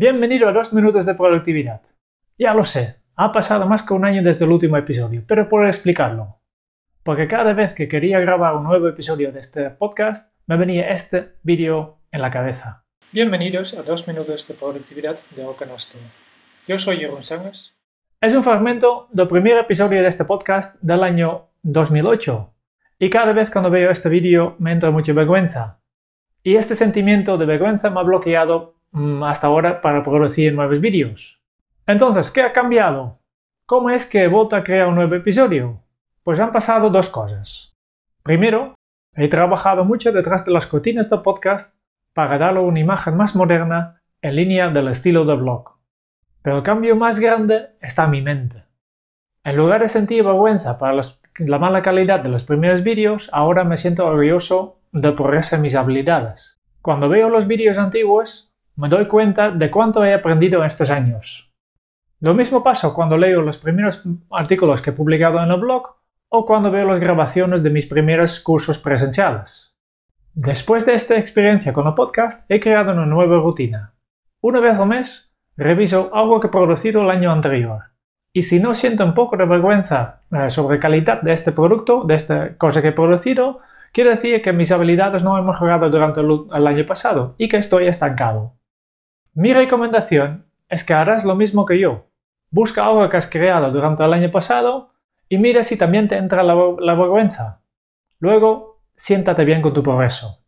Bienvenido a dos minutos de productividad. Ya lo sé, ha pasado más que un año desde el último episodio, pero por explicarlo. Porque cada vez que quería grabar un nuevo episodio de este podcast, me venía este vídeo en la cabeza. Bienvenidos a dos minutos de productividad de Alcanasto. Yo soy Jeroen Sangers. Es un fragmento del primer episodio de este podcast del año 2008. Y cada vez cuando veo este vídeo me entra mucha vergüenza. Y este sentimiento de vergüenza me ha bloqueado mm, hasta ahora para producir nuevos vídeos. Entonces, ¿qué ha cambiado? ¿Cómo es que he vuelto a crear un nuevo episodio? Pues han pasado dos cosas. Primero, he trabajado mucho detrás de las cortinas del podcast para darle una imagen más moderna en línea del estilo de blog. Pero el cambio más grande está en mi mente. En lugar de sentir vergüenza por la mala calidad de los primeros vídeos, ahora me siento orgulloso de progreso en mis habilidades. Cuando veo los vídeos antiguos, me doy cuenta de cuánto he aprendido en estos años. Lo mismo pasa cuando leo los primeros artículos que he publicado en el blog o cuando veo las grabaciones de mis primeros cursos presenciales. Después de esta experiencia con el podcast, he creado una nueva rutina. Una vez al mes, reviso algo que he producido el año anterior. Y si no siento un poco de vergüenza eh, sobre la calidad de este producto, de esta cosa que he producido, quiere decir que mis habilidades no han mejorado durante el año pasado y que estoy estancado. Mi recomendación es que harás lo mismo que yo. Busca algo que has creado durante el año pasado y mira si también te entra la, vergüenza. Luego, siéntate bien con tu progreso.